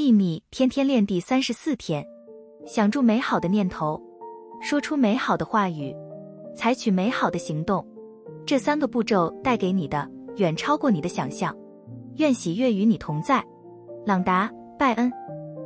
秘密天天练第三十四天想住美好的念头说出美好的话语采取美好的行动。这三个步骤带给你的远超过你的想象。愿喜悦与你同在。朗达拜恩。